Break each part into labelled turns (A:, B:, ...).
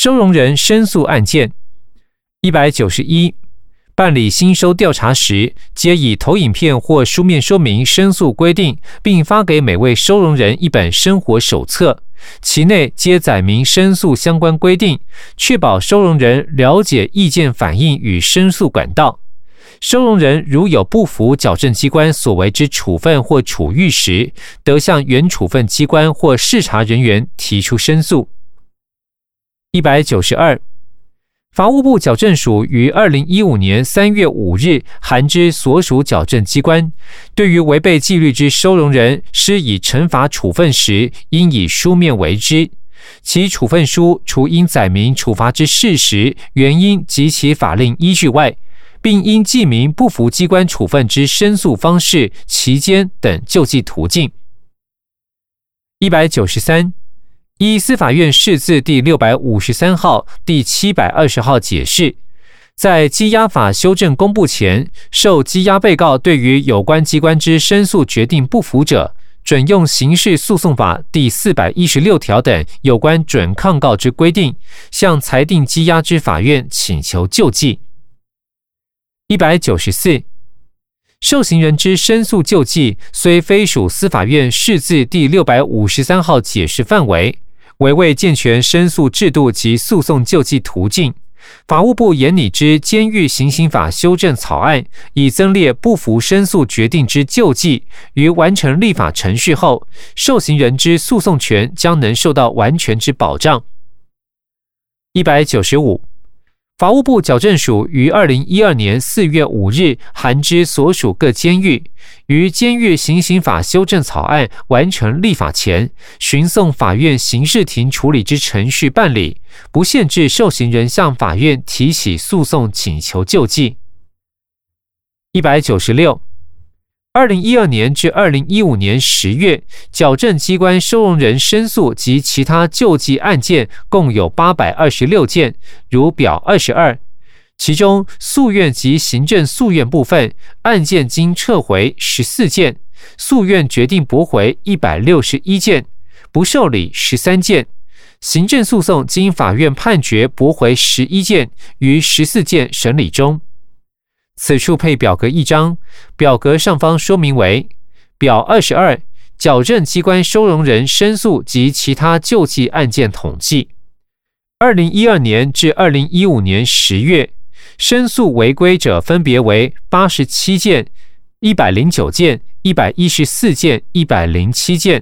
A: 收容人申诉案件。一百九十一，办理新收调查时，皆以投影片或书面说明申诉规定，并发给每位收容人一本生活手册，其内皆载明申诉相关规定，确保收容人了解意见反映与申诉管道。收容人如有不服矫正机关所为之处分或处遇时，得向原处分机关或视察人员提出申诉。一百九十二。法务部矫正署于二零一五年三月五日函知所属矫正机关，对于违背纪律之收容人施以惩罚处分时，应以书面为之。其处分书除应载明处罚之事实、原因及其法令依据外，并应记明不服机关处分之申诉方式、期间等救济途径。一百九十三。依司法院释字第六百五十三号、第七百二十号解释，在羁押法修正公布前，受羁押被告对于有关机关之申诉决定不服者，准用刑事诉讼法第四百一十六条等有关准抗告之规定，向裁定羁押之法院请求救济。一百九十四。受刑人之申诉救济，虽非属司法院释字第六百五十三号解释范围。为为健全申诉制度及诉讼救济途径，法务部研拟之监狱行刑法修正草案，已增列不服申诉决定之救济，于完成立法程序后，受刑人之诉讼权将能受到完全之保障。一百九十五。法务部矫正署于二零一二年四月五日函知所属各监狱，于监狱行刑法修正草案完成立法前，循送法院刑事庭处理之程序办理，不限制受刑人向法院提起诉讼请求救济。一百九十六。二零一二年至二零一五年十月，矫正机关收容人申诉及其他救济案件共有八百二十六件，如表二十二。其中诉愿及行政诉愿部分案件经撤回十四件，诉愿决定驳回一百六十一件，不受理十三件。行政诉讼经法院判决驳回十一件，于十四件审理中。此处配表格一张，表格上方说明为表二十二，矫正机关收容人申诉及其他救济案件统计。二零一二年至二零一五年十月，申诉违规者分别为八十七件、一百零九件、一百一十四件、一百零七件；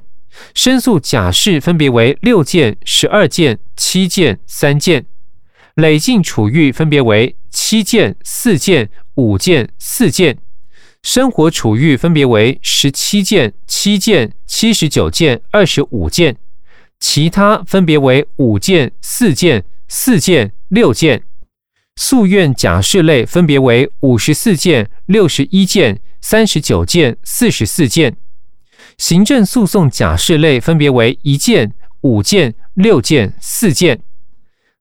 A: 申诉假释分别为六件、十二件、七件、三件；累进处遇分别为七件、四件。五件、四件，生活处遇分别为十七件、七件、七十九件、二十五件，其他分别为五件、四件、四件、六件，诉愿假释类分别为五十四件、六十一件、三十九件、四十四件，行政诉讼假释类分别为一件、五件、六件、四件，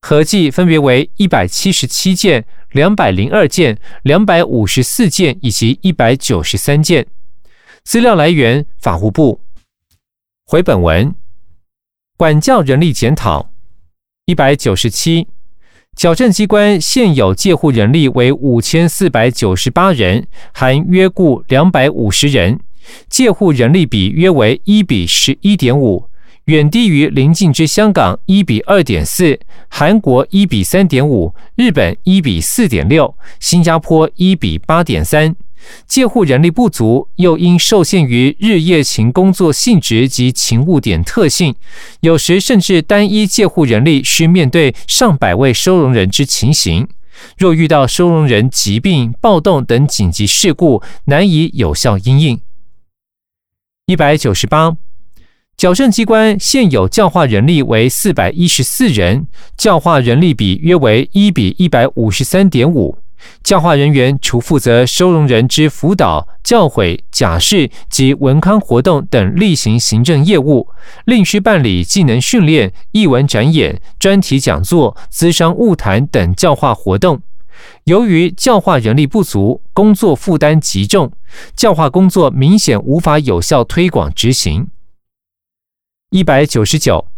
A: 合计分别为一百七十七件。两百零二件、两百五十四件以及一百九十三件。资料来源：法务部。回本文，管教人力检讨一百九十七。矫正机关现有介护人力为五千四百九十八人，含约雇两百五十人，介护人力比约为一比十一点五。远低于邻近之香港一比二点四，韩国一比三点五，日本一比四点六，新加坡一比八点三。介护人力不足，又因受限于日夜勤工作性质及勤务点特性，有时甚至单一介护人力需面对上百位收容人之情形。若遇到收容人疾病、暴动等紧急事故，难以有效应应。一百九十八。矫正机关现有教化人力为四百一十四人，教化人力比约为一比一百五十三点五。教化人员除负责收容人之辅导、教诲、假释及文康活动等例行行政业务，另需办理技能训练、译文展演、专题讲座、资商务谈等教化活动。由于教化人力不足，工作负担极重，教化工作明显无法有效推广执行。一百九十九，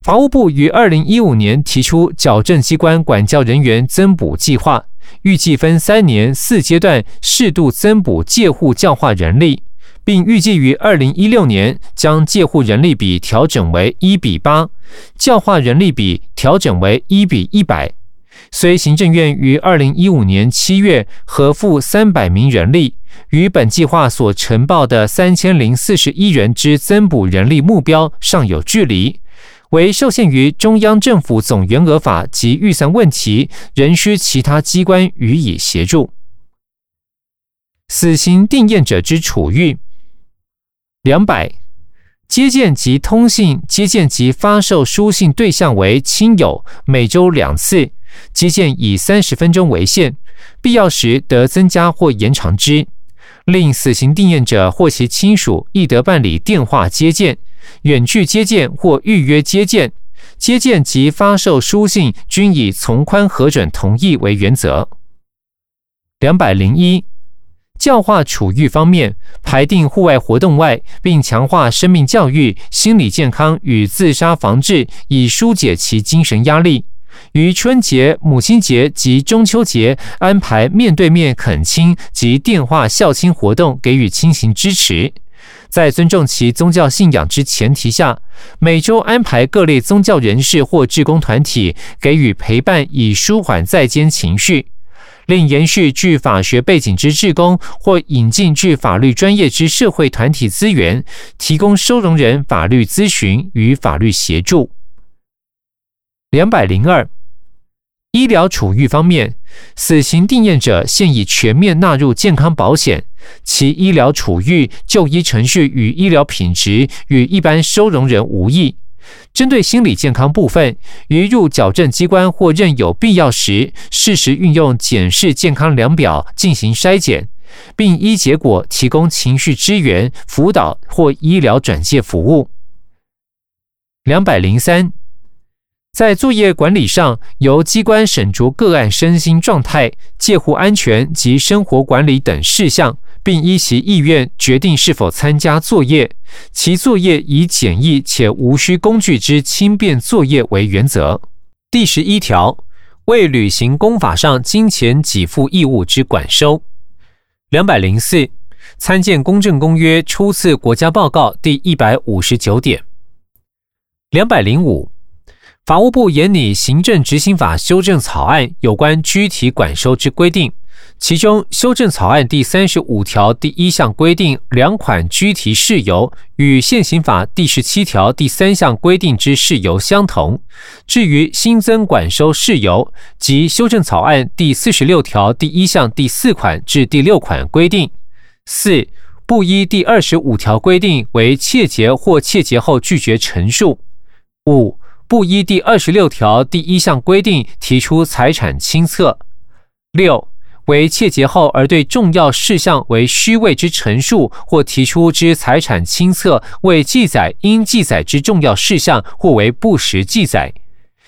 A: 法务部于二零一五年提出矫正机关管教人员增补计划，预计分三年四阶段适度增补借户教化人力，并预计于二零一六年将借户人力比调整为一比八，教化人力比调整为一比一百。虽行政院于二零一五年七月核付三百名人力，与本计划所呈报的三千零四十一人之增补人力目标尚有距离。为受限于中央政府总员额法及预算问题，仍需其他机关予以协助。死刑定验者之处遇，两百接见及通信接见及发售书信对象为亲友，每周两次，接见以三十分钟为限，必要时得增加或延长之。另死刑定验者或其亲属亦得办理电话接见。远距接见或预约接见，接见及发售书信均以从宽核准同意为原则。两百零一，教化处遇方面，排定户外活动外，并强化生命教育、心理健康与自杀防治，以疏解其精神压力。于春节、母亲节及中秋节安排面对面恳亲及电话孝亲活动，给予亲情支持。在尊重其宗教信仰之前提下，每周安排各类宗教人士或志工团体给予陪伴，以舒缓在监情绪。另延续具法学背景之志工，或引进具法律专业之社会团体资源，提供收容人法律咨询与法律协助。两百零二。医疗处遇方面，死刑定验者现已全面纳入健康保险，其医疗处遇、就医程序与医疗品质与一般收容人无异。针对心理健康部分，于入矫正机关或任有必要时，适时运用检视健康量表进行筛检，并依结果提供情绪支援、辅导或医疗转介服务。两百零三。在作业管理上，由机关审酌个案身心状态、介护安全及生活管理等事项，并依其意愿决定是否参加作业。其作业以简易且无需工具之轻便作业为原则。第十一条，未履行公法上金钱给付义务之管收。两百零四，参见《公正公约》初次国家报告第一百五十九点。两百零五。法务部研拟行政执行法修正草案有关居体管收之规定，其中修正草案第三十五条第一项规定两款居体事由与现行法第十七条第三项规定之事由相同。至于新增管收事由及修正草案第四十六条第一项第四款至第六款规定，四不依第二十五条规定为窃结或窃结后拒绝陈述。五。不依第二十六条第一项规定提出财产清册；六为窃结后而对重要事项为虚伪之陈述，或提出之财产清册未记载应记载之重要事项，或为不实记载，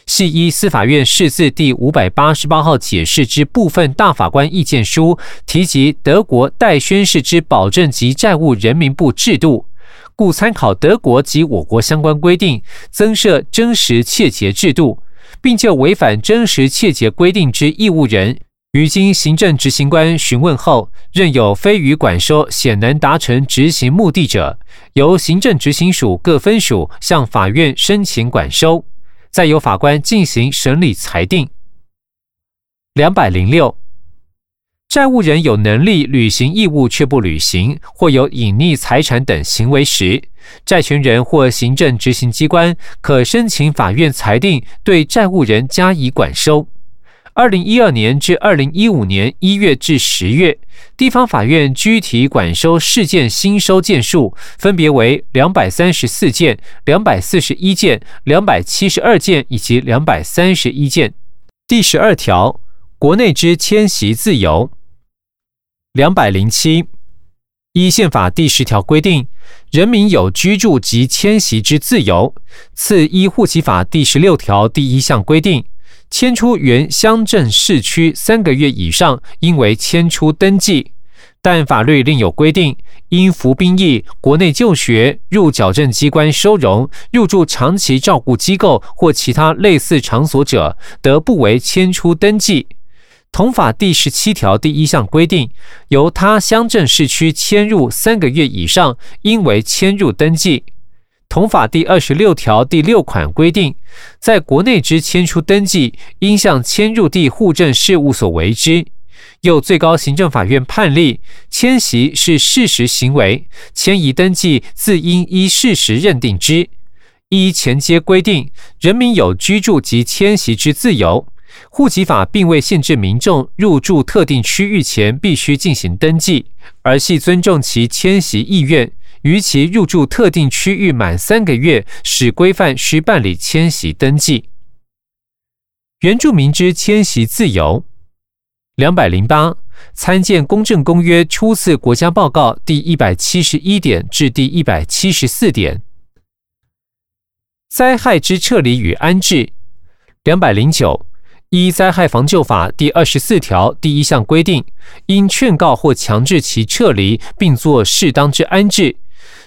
A: 系依司法院释字第五百八十八号解释之部分大法官意见书提及德国待宣誓之保证及债务人民部制度。故参考德国及我国相关规定，增设真实切结制度，并就违反真实切结规定之义务人，于经行政执行官询问后，认有非予管收显能达成执行目的者，由行政执行署各分署向法院申请管收，再由法官进行审理裁定。两百零六。债务人有能力履行义务却不履行，或有隐匿财产等行为时，债权人或行政执行机关可申请法院裁定对债务人加以管收。二零一二年至二零一五年一月至十月，地方法院具体管收事件新收件数分别为两百三十四件、两百四十一件、两百七十二件以及两百三十一件。第十二条，国内之迁徙自由。两百零七，依宪法第十条规定，人民有居住及迁徙之自由。次依户籍法第十六条第一项规定，迁出原乡镇市区三个月以上，应为迁出登记。但法律另有规定，因服兵役、国内就学、入矫正机关收容、入住长期照顾机构或其他类似场所者，得不为迁出登记。同法第十七条第一项规定，由他乡镇市区迁入三个月以上，应为迁入登记。同法第二十六条第六款规定，在国内之迁出登记，应向迁入地户政事务所为之。又最高行政法院判例，迁徙是事实行为，迁移登记自应依事实认定之。依前接规定，人民有居住及迁徙之自由。户籍法并未限制民众入住特定区域前必须进行登记，而系尊重其迁徙意愿。于其入住特定区域满三个月，使规范需办理迁徙登记。原住民之迁徙自由，两百零八参见《公正公约》初次国家报告第一百七十一点至第一百七十四点。灾害之撤离与安置，两百零九。依灾害防救法第二十四条第一项规定，应劝告或强制其撤离，并作适当之安置。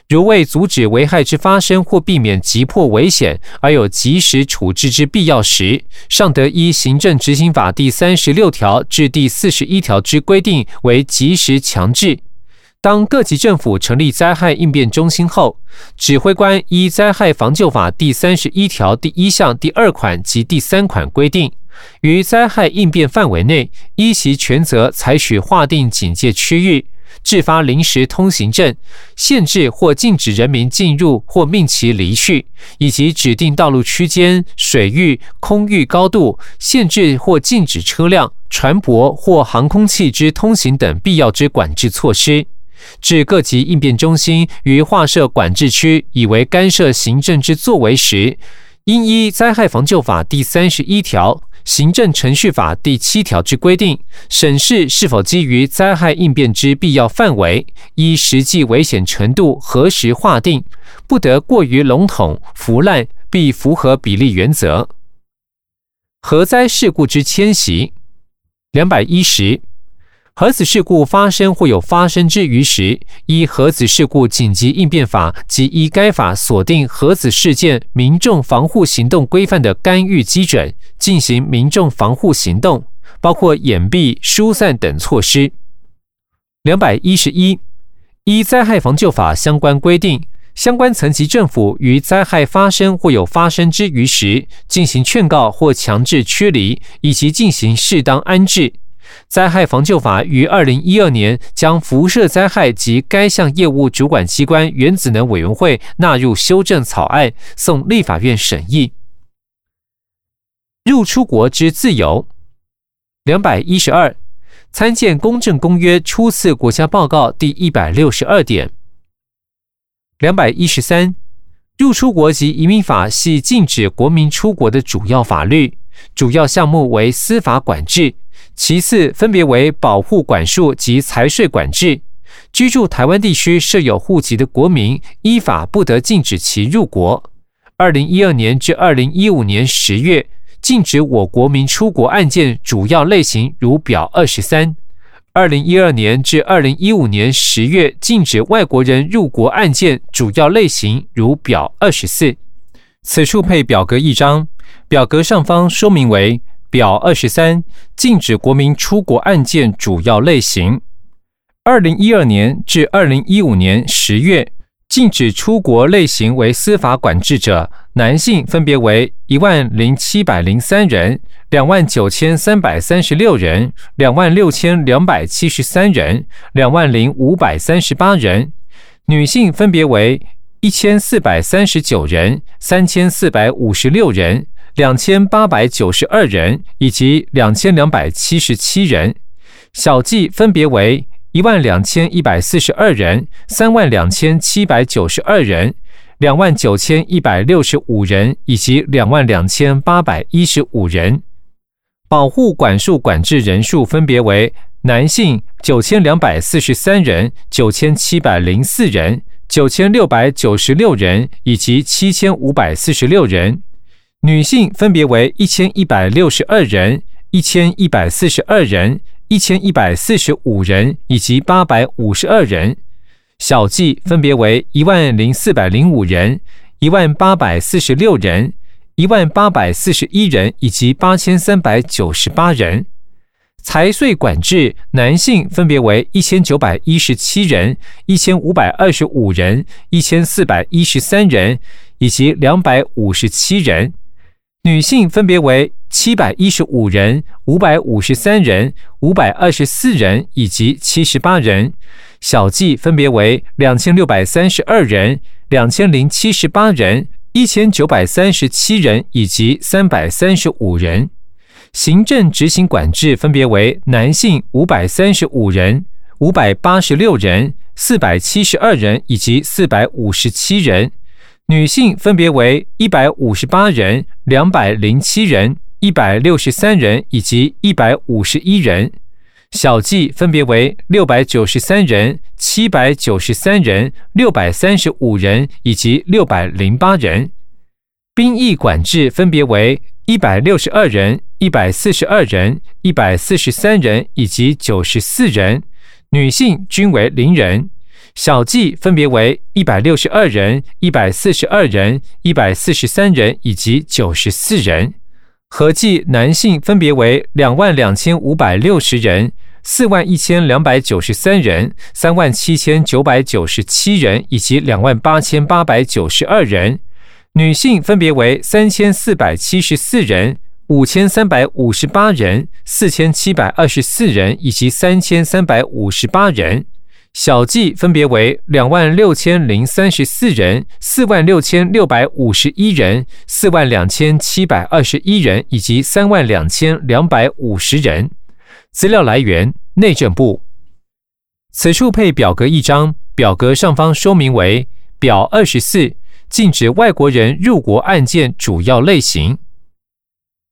A: 如为阻止危害之发生或避免急迫危险，而有及时处置之必要时，尚得依行政执行法第三十六条至第四十一条之规定为及时强制。当各级政府成立灾害应变中心后，指挥官依灾害防救法第三十一条第一项第二款及第三款规定。于灾害应变范围内，依其权责采取划定警戒区域、制发临时通行证、限制或禁止人民进入或命其离去，以及指定道路区间、水域、空域高度、限制或禁止车辆、船舶或航空器之通行等必要之管制措施。至各级应变中心于划设管制区以为干涉行政之作为时，应依灾害防救法第三十一条。行政程序法第七条之规定，审视是否基于灾害应变之必要范围，依实际危险程度核实划定，不得过于笼统腐烂，必符合比例原则。核灾事故之迁徙，两百一十。核子事故发生或有发生之余时，依核子事故紧急应变法及依该法锁定核子事件民众防护行动规范的干预基准，进行民众防护行动，包括掩蔽、疏散等措施。两百一十一，依灾害防救法相关规定，相关层级政府于灾害发生或有发生之余时，进行劝告或强制驱离，以及进行适当安置。灾害防救法于二零一二年将辐射灾害及该项业务主管机关原子能委员会纳入修正草案，送立法院审议。入出国之自由，两百一十二，参见《公正公约》初次国家报告第一百六十二点。两百一十三，入出国及移民法系禁止国民出国的主要法律，主要项目为司法管制。其次，分别为保护管束及财税管制。居住台湾地区设有户籍的国民，依法不得禁止其入国。二零一二年至二零一五年十月，禁止我国民出国案件主要类型如表二十三；二零一二年至二零一五年十月，禁止外国人入国案件主要类型如表二十四。此处配表格一张，表格上方说明为。表二十三，禁止国民出国案件主要类型：二零一二年至二零一五年十月，禁止出国类型为司法管制者，男性分别为一万零七百零三人、两万九千三百三十六人、两万六千两百七十三人、两万零五百三十八人；女性分别为一千四百三十九人、三千四百五十六人。两千八百九十二人以及两千两百七十七人，小计分别为一万两千一百四十二人、三万两千七百九十二人、两万九千一百六十五人以及两万两千八百一十五人。保护管束管制人数分别为男性九千两百四十三人、九千七百零四人、九千六百九十六人以及七千五百四十六人。女性分别为一千一百六十二人、一千一百四十二人、一千一百四十五人以及八百五十二人；小计分别为一万零四百零五人、一万八百四十六人、一万八百四十一人以及八千三百九十八人。财税管制，男性分别为一千九百一十七人、一千五百二十五人、一千四百一十三人以及两百五十七人；女性分别为七百一十五人、五百五十三人、五百二十四人以及七十八人。小计分别为两千六百三十二人、两千零七十八人、一千九百三十七人以及三百三十五人。行政执行管制分别为男性五百三十五人、五百八十六人、四百七十二人以及四百五十七人；女性分别为一百五十八人、两百零七人、一百六十三人以及一百五十一人；小计分别为六百九十三人、七百九十三人、六百三十五人以及六百零八人；兵役管制分别为。一百六十二人、一百四十二人、一百四十三人以及九十四人，女性均为零人。小计分别为一百六十二人、一百四十二人、一百四十三人以及九十四人，合计男性分别为两万两千五百六十人、四万一千两百九十三人、三万七千九百九十七人以及两万八千八百九十二人。女性分别为三千四百七十四人、五千三百五十八人、四千七百二十四人以及三千三百五十八人；小计分别为两万六千零三十四人、四万六千六百五十一人、四万两千七百二十一人以及三万两千两百五十人。资料来源：内政部。此处配表格一张，表格上方说明为表二十四。禁止外国人入国案件主要类型：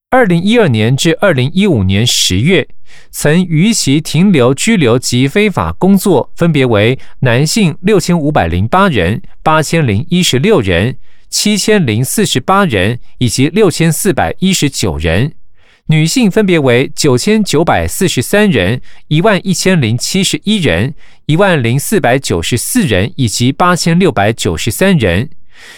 A: 二零一二年至二零一五年十月，曾逾期停留、拘留及非法工作，分别为男性六千五百零八人、八千零一十六人、七千零四十八人以及六千四百一十九人；女性分别为九千九百四十三人、一万一千零七十一人、一万零四百九十四人以及八千六百九十三人。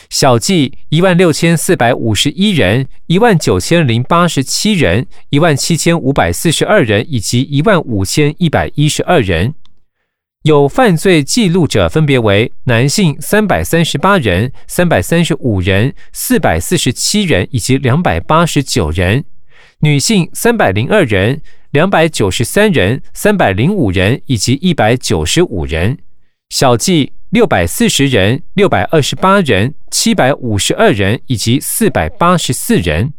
A: 小计一万六千四百五十一人，一万九千零八十七人，一万七千五百四十二人，以及一万五千一百一十二人。有犯罪记录者分别为男性三百三十八人、三百三十五人、四百四十七人以及两百八十九人；女性三百零二人、两百九十三人、三百零五人以及一百九十五人。小计。六百四十人、六百二十八人、七百五十二人以及四百八十四人。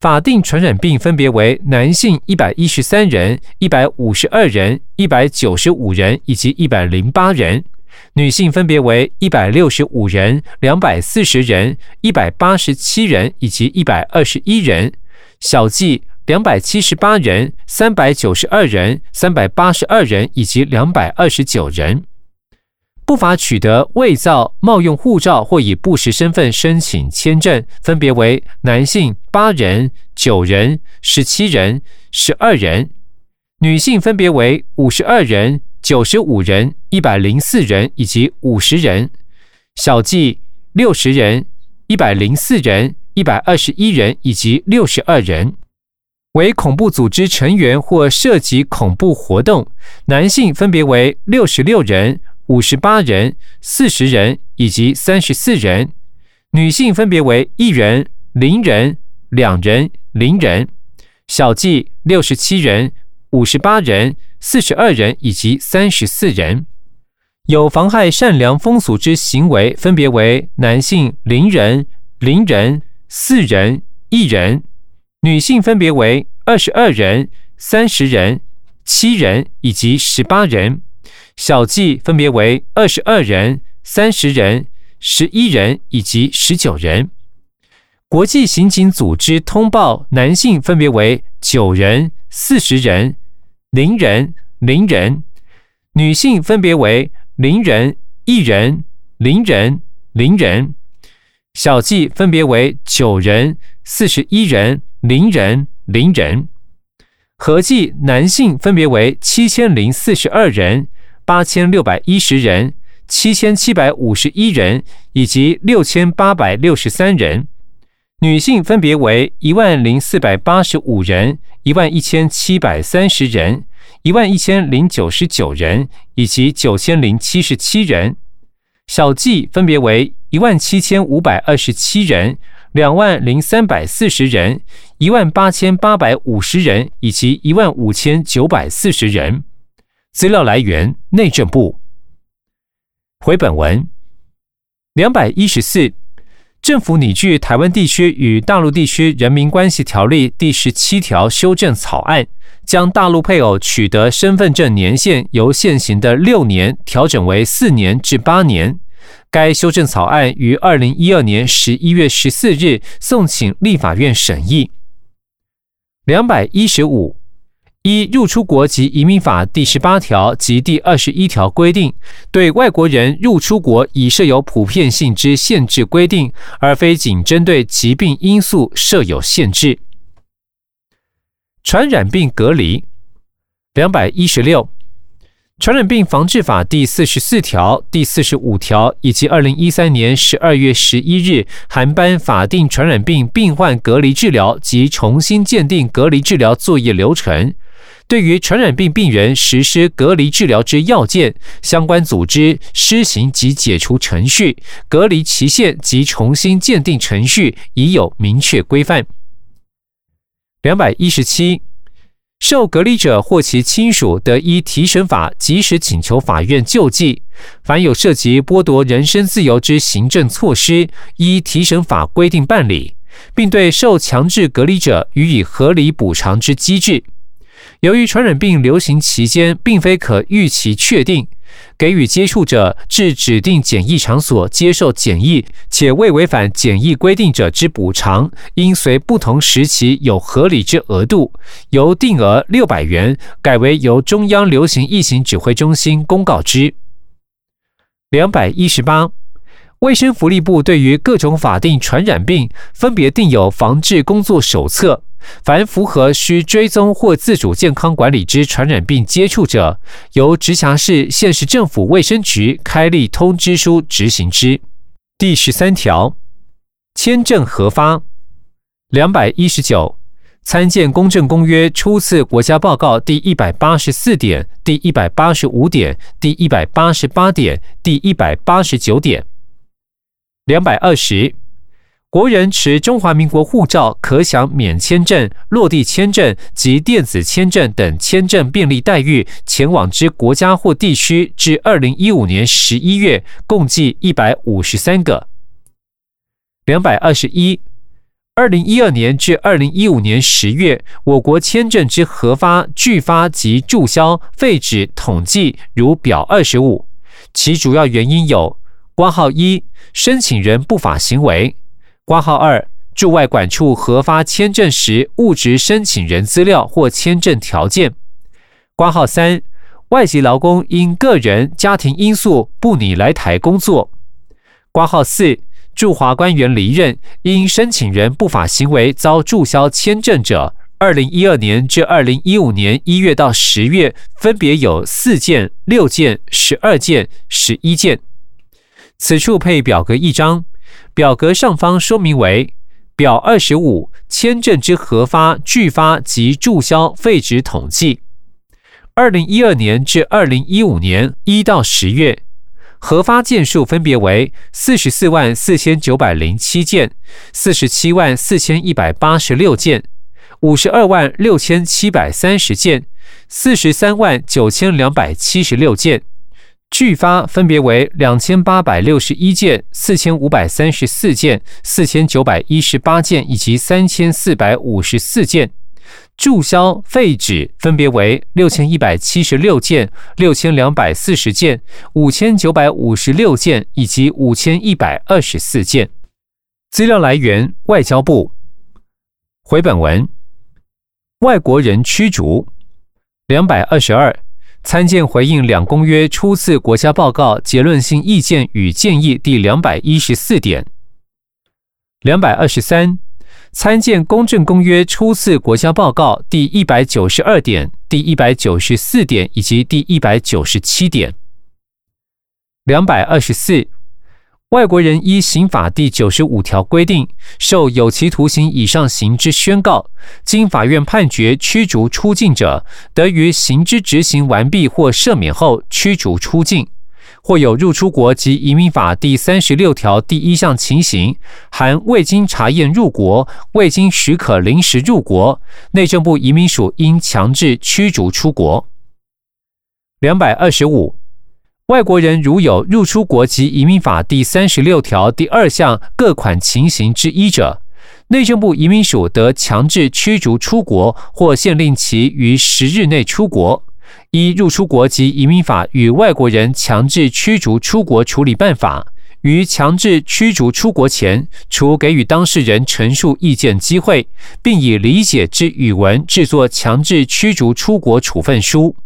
A: 法定传染病分别为男性一百一十三人、一百五十二人、一百九十五人以及一百零八人；女性分别为一百六十五人、两百四十人、一百八十七人以及一百二十一人。小计两百七十八人、三百九十二人、三百八十二人以及两百二十九人。不法取得伪造、冒用护照或以不实身份申请签证，分别为男性八人、九人、十七人、十二人；女性分别为五十二人、九十五人、一百零四人以及五十人。小计六十人、一百零四人、一百二十一人以及六十二人。为恐怖组织成员或涉及恐怖活动，男性分别为六十六人。五十八人、四十人以及三十四人，女性分别为一人、零人、两人、零人；小计六十七人、五十八人、四十二人以及三十四人。有妨害善良风俗之行为，分别为男性零人、零人、四人、一人；女性分别为二十二人、三十人、七人以及十八人。小计分别为二十二人、三十人、十一人以及十九人。国际刑警组织通报男性分别为九人、四十人、零人、零人；女性分别为零人、一人、零人、零人。小计分别为九人、四十一人、零人、零人。合计男性分别为七千零四十二人。八千六百一十人，七千七百五十一人以及六千八百六十三人。女性分别为一万零四百八十五人、一万一千七百三十人、一万一千零九十九人以及九千零七十七人。小计分别为一万七千五百二十七人、两万零三百四十人、一万八千八百五十人以及一万五千九百四十人。资料来源：内政部。回本文两百一十四。政府拟具《台湾地区与大陆地区人民关系条例》第十七条修正草案，将大陆配偶取得身份证年限由现行的六年调整为四年至八年。该修正草案于二零一二年十一月十四日送请立法院审议。两百一十五。一入出国及移民法第十八条及第二十一条规定，对外国人入出国已设有普遍性之限制规定，而非仅针对疾病因素设有限制。传染病隔离两百一十六，传染病防治法第四十四条、第四十五条以及二零一三年十二月十一日航班法定传染病病患隔离治疗及重新鉴定隔离治疗作业流程。对于传染病病人实施隔离治疗之要件、相关组织施行及解除程序、隔离期限及重新鉴定程序，已有明确规范。两百一十七，受隔离者或其亲属得依提审法及时请求法院救济。凡有涉及剥夺人身自由之行政措施，依提审法规定办理，并对受强制隔离者予以合理补偿之机制。由于传染病流行期间并非可预期确定，给予接触者至指定检疫场所接受检疫且未违反检疫规定者之补偿，应随不同时期有合理之额度，由定额六百元改为由中央流行疫情指挥中心公告之。两百一十八。卫生福利部对于各种法定传染病分别定有防治工作手册，凡符合需追踪或自主健康管理之传染病接触者，由直辖市、县市政府卫生局开立通知书执行之。第十三条，签证核发。两百一十九，参见公证公约初次国家报告第一百八十四点、第一百八十五点、第一百八十八点、第一百八十九点。两百二十，国人持中华民国护照可享免签证、落地签证及电子签证等签证便利待遇，前往之国家或地区，至二零一五年十一月，共计一百五十三个。两百二十一，二零一二年至二零一五年十月，我国签证之核发、拒发及注销废止统计如表二十五，其主要原因有。挂号一，申请人不法行为；挂号二，驻外管处核发签证时误植申请人资料或签证条件；挂号三，外籍劳工因个人家庭因素不拟来台工作；挂号四，驻华官员离任因申请人不法行为遭注销签证者，二零一二年至二零一五年一月到十月，分别有四件、六件、十二件、十一件。此处配表格一张，表格上方说明为表二十五签证之核发、拒发及注销废止统计。二零一二年至二零一五年一到十月，核发件数分别为四十四万四千九百零七件、四十七万四千一百八十六件、五十二万六千七百三十件、四十三万九千两百七十六件。拒发分别为两千八百六十一件、四千五百三十四件、四千九百一十八件以及三千四百五十四件；注销废止分别为六千一百七十六件、六千两百四十件、五千九百五十六件以及五千一百二十四件。资料来源：外交部。回本文：外国人驱逐两百二十二。参见回应两公约初次国家报告结论性意见与建议第两百一十四点。两百二十三，参见公正公约初次国家报告第一百九十二点、第一百九十四点以及第一百九十七点。两百二十四，外国人依刑法第九十五条规定，受有期徒刑以上刑之宣告，经法院判决驱逐出境者，得于刑之执行完毕或赦免后驱逐出境。或有入出国及移民法第三十六条第一项情形，含未经查验入国、未经许可临时入国，内政部移民署应强制驱逐出国。两百二十五，外国人如有入出国及移民法第三十六条第二项各款情形之一者，内政部移民署得强制驱逐出国，或限令其于十日内出国。一入出国及移民法与外国人强制驱逐出国处理办法，于强制驱逐出国前，除给予当事人陈述意见机会，并以理解之语文制作强制驱逐出国处分书。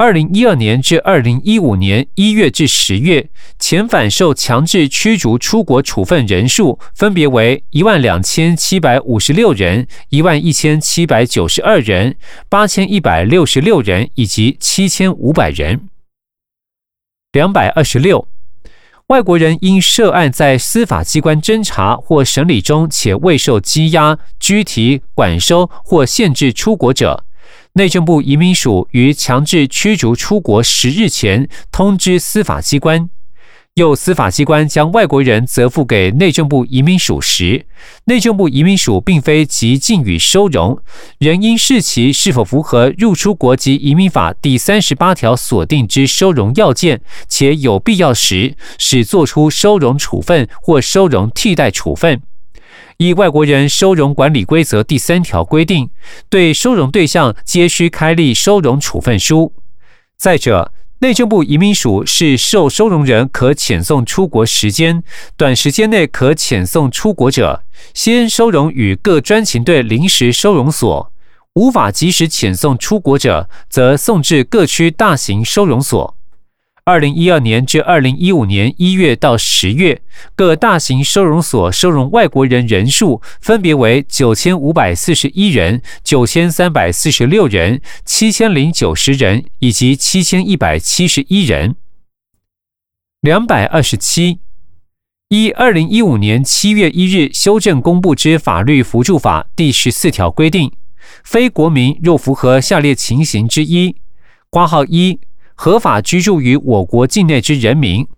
A: 二零一二年至二零一五年一月至十月，遣返受强制驱逐出国处分人数分别为一万两千七百五十六人、一万一千七百九十二人、八千一百六十六人以及七千五百人。两百二十六，外国人因涉案在司法机关侦查或审理中且未受羁押、拘提、管收或限制出国者。内政部移民署于强制驱逐出国十日前通知司法机关，又司法机关将外国人责付给内政部移民署时，内政部移民署并非即禁予收容，仍应视其是否符合入出国及移民法第三十八条所定之收容要件，且有必要时，使作出收容处分或收容替代处分。依外国人收容管理规则第三条规定，对收容对象皆需开立收容处分书。再者，内政部移民署是受收容人可遣送出国时间短时间内可遣送出国者，先收容与各专勤队临时收容所；无法及时遣送出国者，则送至各区大型收容所。二零一二年至二零一五年一月到十月，各大型收容所收容外国人人数分别为九千五百四十一人、九千三百四十六人、七千零九十人以及七千一百七十一人。两百二十七，依二零一五年七月一日修正公布之法律扶助法第十四条规定，非国民若符合下列情形之一，挂号一。合法居住于我国境内之人民，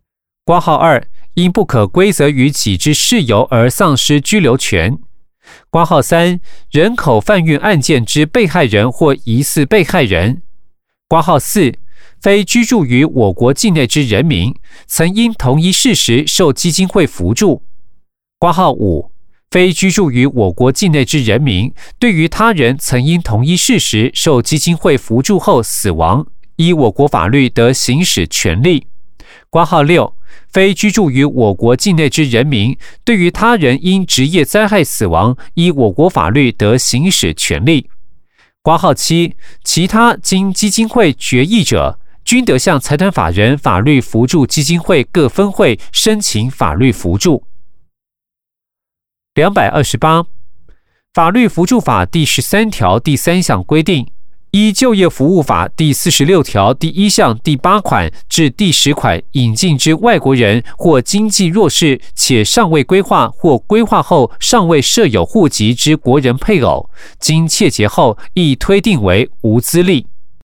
A: 挂号二因不可归责于己之事由而丧失居留权；挂号三人口贩运案件之被害人或疑似被害人；挂号四非居住于我国境内之人民曾因同一事实受基金会扶助；挂号五非居住于我国境内之人民对于他人曾因同一事实受基金会扶助后死亡。依我国法律得行使权利。挂号六，非居住于我国境内之人民，对于他人因职业灾害死亡，依我国法律得行使权利。挂号七，其他经基金会决议者，均得向财团法人法律扶助基金会各分会申请法律扶助。两百二十八，法律扶助法第十三条第三项规定。依就业服务法第四十六条第一项第八款至第十款引进之外国人或经济弱势且尚未规划或规划后尚未设有户籍之国人配偶，经窃结后亦推定为无资历。